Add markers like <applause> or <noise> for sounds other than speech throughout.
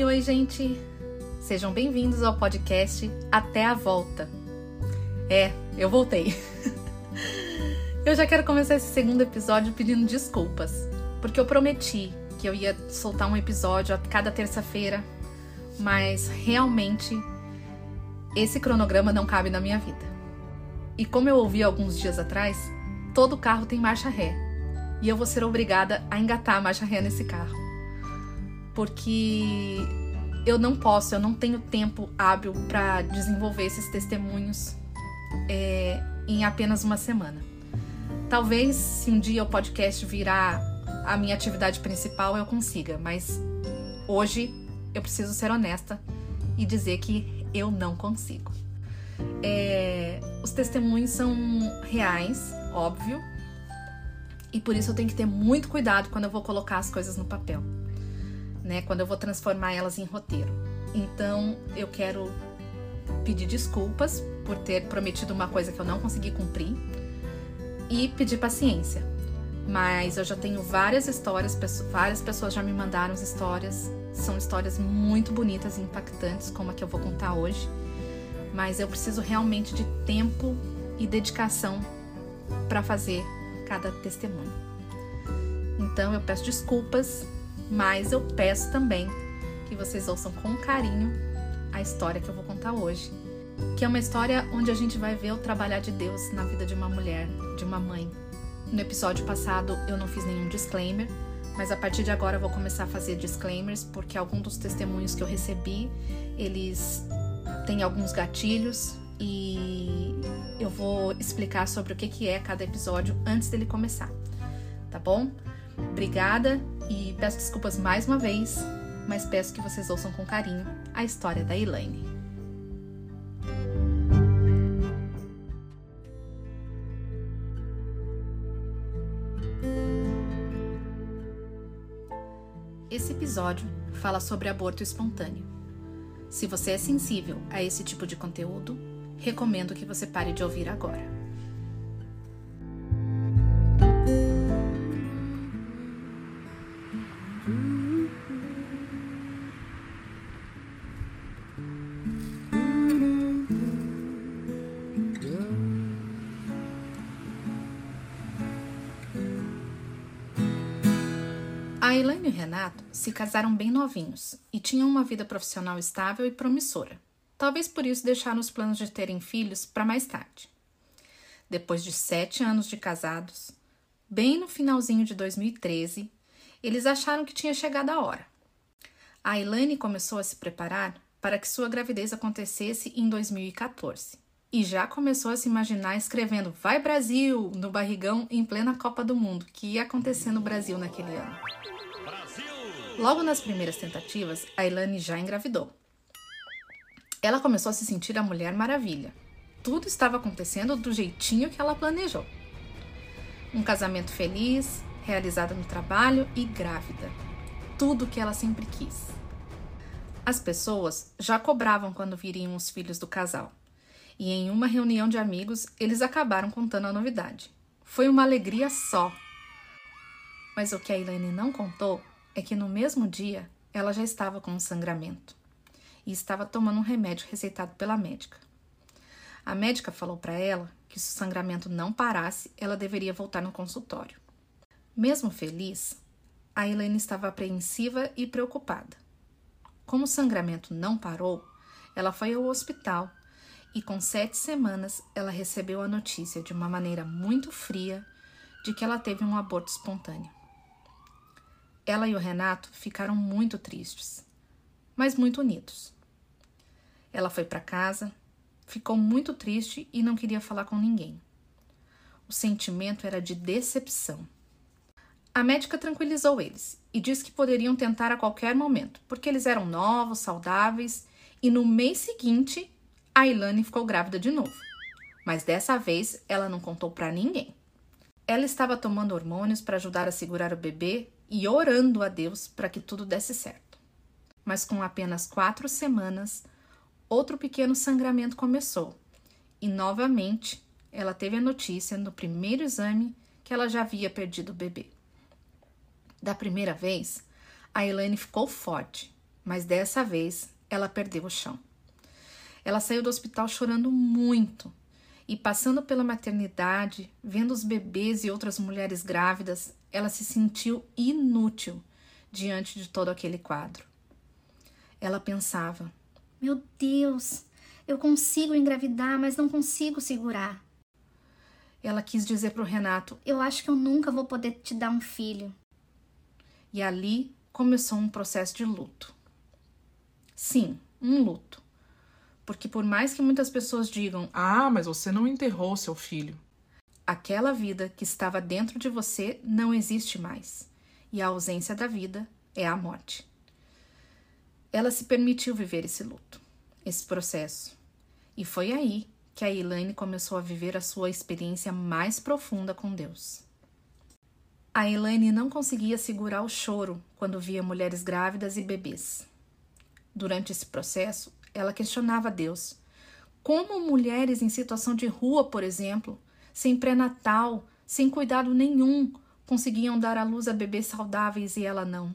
Oi, oi, gente! Sejam bem-vindos ao podcast Até a Volta. É, eu voltei. <laughs> eu já quero começar esse segundo episódio pedindo desculpas, porque eu prometi que eu ia soltar um episódio a cada terça-feira, mas realmente esse cronograma não cabe na minha vida. E como eu ouvi alguns dias atrás, todo carro tem marcha ré, e eu vou ser obrigada a engatar a marcha ré nesse carro porque eu não posso, eu não tenho tempo hábil para desenvolver esses testemunhos é, em apenas uma semana. Talvez se um dia o podcast virar a minha atividade principal eu consiga, mas hoje eu preciso ser honesta e dizer que eu não consigo. É, os testemunhos são reais, óbvio, e por isso eu tenho que ter muito cuidado quando eu vou colocar as coisas no papel né? Quando eu vou transformar elas em roteiro. Então, eu quero pedir desculpas por ter prometido uma coisa que eu não consegui cumprir e pedir paciência. Mas eu já tenho várias histórias, várias pessoas já me mandaram as histórias. São histórias muito bonitas e impactantes, como a que eu vou contar hoje. Mas eu preciso realmente de tempo e dedicação para fazer cada testemunho. Então eu peço desculpas mas eu peço também que vocês ouçam com carinho a história que eu vou contar hoje, que é uma história onde a gente vai ver o trabalhar de Deus na vida de uma mulher, de uma mãe. No episódio passado eu não fiz nenhum disclaimer, mas a partir de agora eu vou começar a fazer disclaimers porque alguns dos testemunhos que eu recebi, eles têm alguns gatilhos e eu vou explicar sobre o que é cada episódio antes dele começar, tá bom? Obrigada e peço desculpas mais uma vez, mas peço que vocês ouçam com carinho a história da Elaine. Esse episódio fala sobre aborto espontâneo. Se você é sensível a esse tipo de conteúdo, recomendo que você pare de ouvir agora. Elaine e Renato se casaram bem novinhos e tinham uma vida profissional estável e promissora. Talvez por isso deixaram os planos de terem filhos para mais tarde. Depois de sete anos de casados, bem no finalzinho de 2013, eles acharam que tinha chegado a hora. A Elaine começou a se preparar para que sua gravidez acontecesse em 2014 e já começou a se imaginar escrevendo Vai Brasil no barrigão em plena Copa do Mundo, que ia acontecer no Brasil naquele ano. Logo nas primeiras tentativas, a Ilane já engravidou. Ela começou a se sentir a Mulher Maravilha. Tudo estava acontecendo do jeitinho que ela planejou. Um casamento feliz, realizada no trabalho e grávida. Tudo que ela sempre quis. As pessoas já cobravam quando viriam os filhos do casal. E em uma reunião de amigos, eles acabaram contando a novidade. Foi uma alegria só. Mas o que a Elaine não contou é que no mesmo dia ela já estava com um sangramento e estava tomando um remédio receitado pela médica. A médica falou para ela que se o sangramento não parasse, ela deveria voltar no consultório. Mesmo feliz, a Helene estava apreensiva e preocupada. Como o sangramento não parou, ela foi ao hospital e, com sete semanas, ela recebeu a notícia de uma maneira muito fria de que ela teve um aborto espontâneo. Ela e o Renato ficaram muito tristes, mas muito unidos. Ela foi para casa, ficou muito triste e não queria falar com ninguém. O sentimento era de decepção. A médica tranquilizou eles e disse que poderiam tentar a qualquer momento, porque eles eram novos, saudáveis e no mês seguinte a Ilane ficou grávida de novo. Mas dessa vez ela não contou para ninguém. Ela estava tomando hormônios para ajudar a segurar o bebê e orando a Deus para que tudo desse certo. Mas com apenas quatro semanas, outro pequeno sangramento começou e novamente ela teve a notícia no primeiro exame que ela já havia perdido o bebê. Da primeira vez, a Elaine ficou forte, mas dessa vez ela perdeu o chão. Ela saiu do hospital chorando muito e, passando pela maternidade, vendo os bebês e outras mulheres grávidas, ela se sentiu inútil diante de todo aquele quadro. Ela pensava: Meu Deus, eu consigo engravidar, mas não consigo segurar. Ela quis dizer para o Renato: Eu acho que eu nunca vou poder te dar um filho. E ali começou um processo de luto. Sim, um luto. Porque por mais que muitas pessoas digam: Ah, mas você não enterrou seu filho. Aquela vida que estava dentro de você não existe mais. E a ausência da vida é a morte. Ela se permitiu viver esse luto, esse processo. E foi aí que a Elaine começou a viver a sua experiência mais profunda com Deus. A Elaine não conseguia segurar o choro quando via mulheres grávidas e bebês. Durante esse processo, ela questionava Deus. Como mulheres em situação de rua, por exemplo, sem pré-natal, sem cuidado nenhum, conseguiam dar à luz a bebês saudáveis e ela não?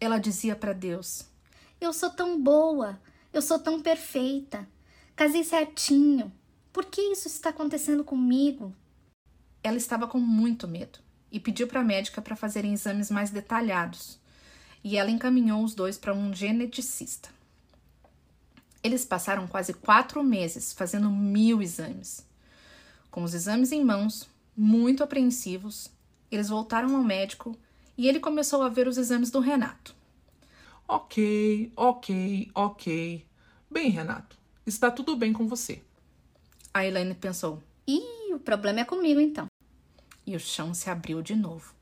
Ela dizia para Deus: Eu sou tão boa, eu sou tão perfeita, casei certinho. Por que isso está acontecendo comigo? Ela estava com muito medo e pediu para a médica para fazerem exames mais detalhados. E ela encaminhou os dois para um geneticista. Eles passaram quase quatro meses fazendo mil exames. Com os exames em mãos, muito apreensivos, eles voltaram ao médico e ele começou a ver os exames do Renato. Ok, ok, ok. Bem, Renato, está tudo bem com você. A Elaine pensou: Ih, o problema é comigo então. E o chão se abriu de novo.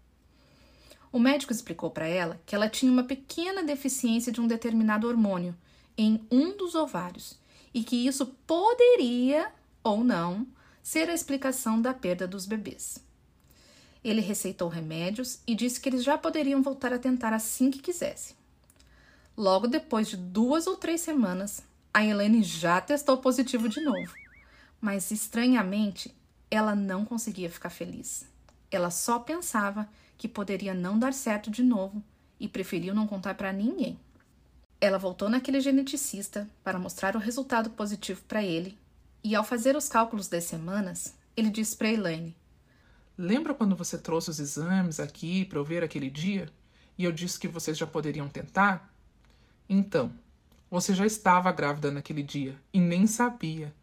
O médico explicou para ela que ela tinha uma pequena deficiência de um determinado hormônio em um dos ovários e que isso poderia ou não ser a explicação da perda dos bebês. Ele receitou remédios e disse que eles já poderiam voltar a tentar assim que quisessem. Logo depois de duas ou três semanas, a Helene já testou positivo de novo, mas estranhamente ela não conseguia ficar feliz. Ela só pensava que poderia não dar certo de novo e preferiu não contar para ninguém. Ela voltou naquele geneticista para mostrar o resultado positivo para ele, e ao fazer os cálculos das semanas, ele disse para Elaine: Lembra quando você trouxe os exames aqui para eu ver aquele dia? E eu disse que vocês já poderiam tentar? Então, você já estava grávida naquele dia e nem sabia.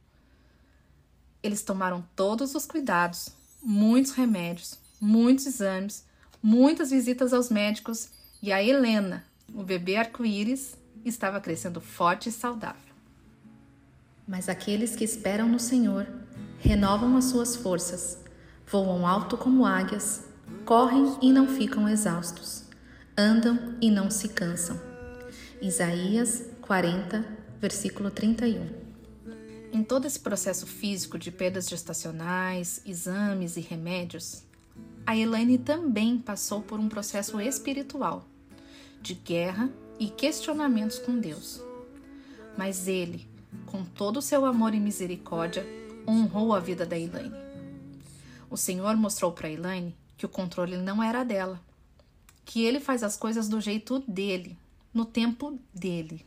Eles tomaram todos os cuidados, muitos remédios, muitos exames, muitas visitas aos médicos e a Helena, o bebê arco-íris, estava crescendo forte e saudável. Mas aqueles que esperam no Senhor renovam as suas forças, voam alto como águias, correm e não ficam exaustos, andam e não se cansam. Isaías 40, versículo 31. Em todo esse processo físico de perdas gestacionais, exames e remédios, a Elaine também passou por um processo espiritual de guerra e questionamentos com Deus. Mas ele, com todo o seu amor e misericórdia, honrou a vida da Elaine. O Senhor mostrou para Elaine que o controle não era dela, que ele faz as coisas do jeito dele, no tempo dele.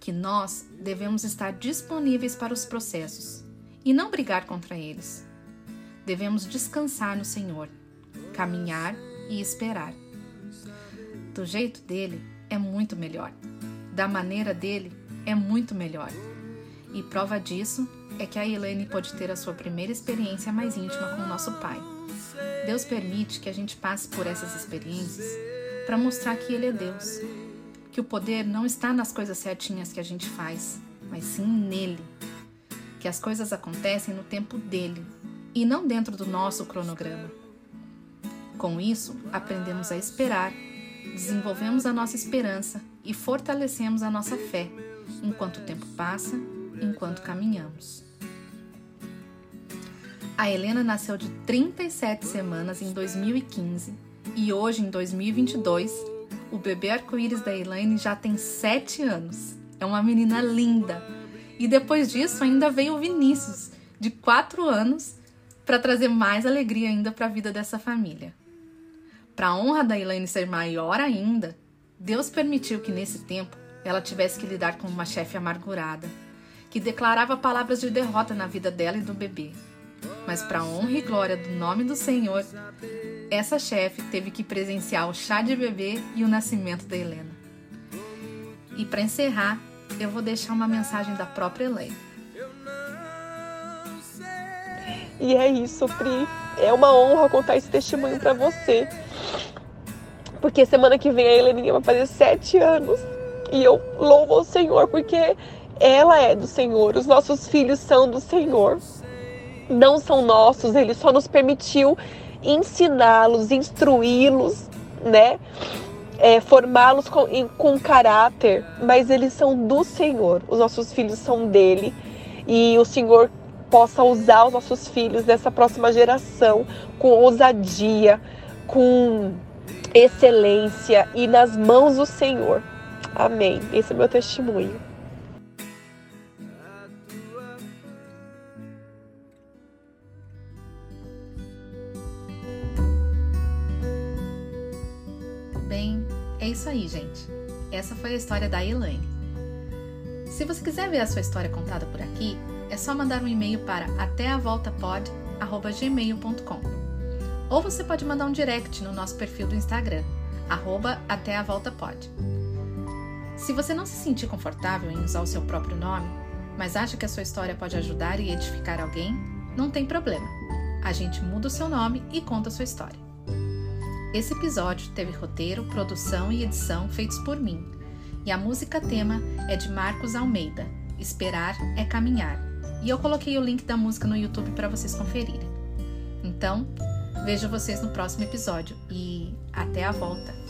Que nós devemos estar disponíveis para os processos e não brigar contra eles. Devemos descansar no Senhor, caminhar e esperar. Do jeito dele, é muito melhor. Da maneira dele é muito melhor. E prova disso é que a Helene pode ter a sua primeira experiência mais íntima com o nosso Pai. Deus permite que a gente passe por essas experiências para mostrar que Ele é Deus. Que o poder não está nas coisas certinhas que a gente faz, mas sim nele. Que as coisas acontecem no tempo dele e não dentro do nosso cronograma. Com isso, aprendemos a esperar desenvolvemos a nossa esperança e fortalecemos a nossa fé enquanto o tempo passa, enquanto caminhamos. A Helena nasceu de 37 semanas em 2015 e hoje, em 2022, o bebê arco-íris da Elaine já tem 7 anos. É uma menina linda. E depois disso, ainda veio o Vinícius, de 4 anos, para trazer mais alegria ainda para a vida dessa família. Para a honra da Elaine ser maior ainda, Deus permitiu que nesse tempo ela tivesse que lidar com uma chefe amargurada, que declarava palavras de derrota na vida dela e do bebê. Mas, para honra e glória do nome do Senhor, essa chefe teve que presenciar o chá de bebê e o nascimento da Helena. E para encerrar, eu vou deixar uma mensagem da própria Helena. E é isso, Pri. É uma honra contar esse testemunho para você. Porque semana que vem a Heleninha vai fazer sete anos. E eu louvo ao Senhor, porque ela é do Senhor. Os nossos filhos são do Senhor. Não são nossos, ele só nos permitiu ensiná-los, instruí-los, né? É, formá-los com, com caráter, mas eles são do Senhor. Os nossos filhos são dele. E o Senhor possa usar os nossos filhos dessa próxima geração com ousadia, com excelência e nas mãos do Senhor. Amém. Esse é meu testemunho. Bem, é isso aí, gente. Essa foi a história da Elaine. Se você quiser ver a sua história contada por aqui, é só mandar um e-mail para atéavoltapod@gmail.com. Ou você pode mandar um direct no nosso perfil do Instagram, arroba atéavoltapod. Se você não se sentir confortável em usar o seu próprio nome, mas acha que a sua história pode ajudar e edificar alguém, não tem problema. A gente muda o seu nome e conta a sua história. Esse episódio teve roteiro, produção e edição feitos por mim, e a música tema é de Marcos Almeida, Esperar é Caminhar, e eu coloquei o link da música no YouTube para vocês conferirem. Então, vejo vocês no próximo episódio e até a volta!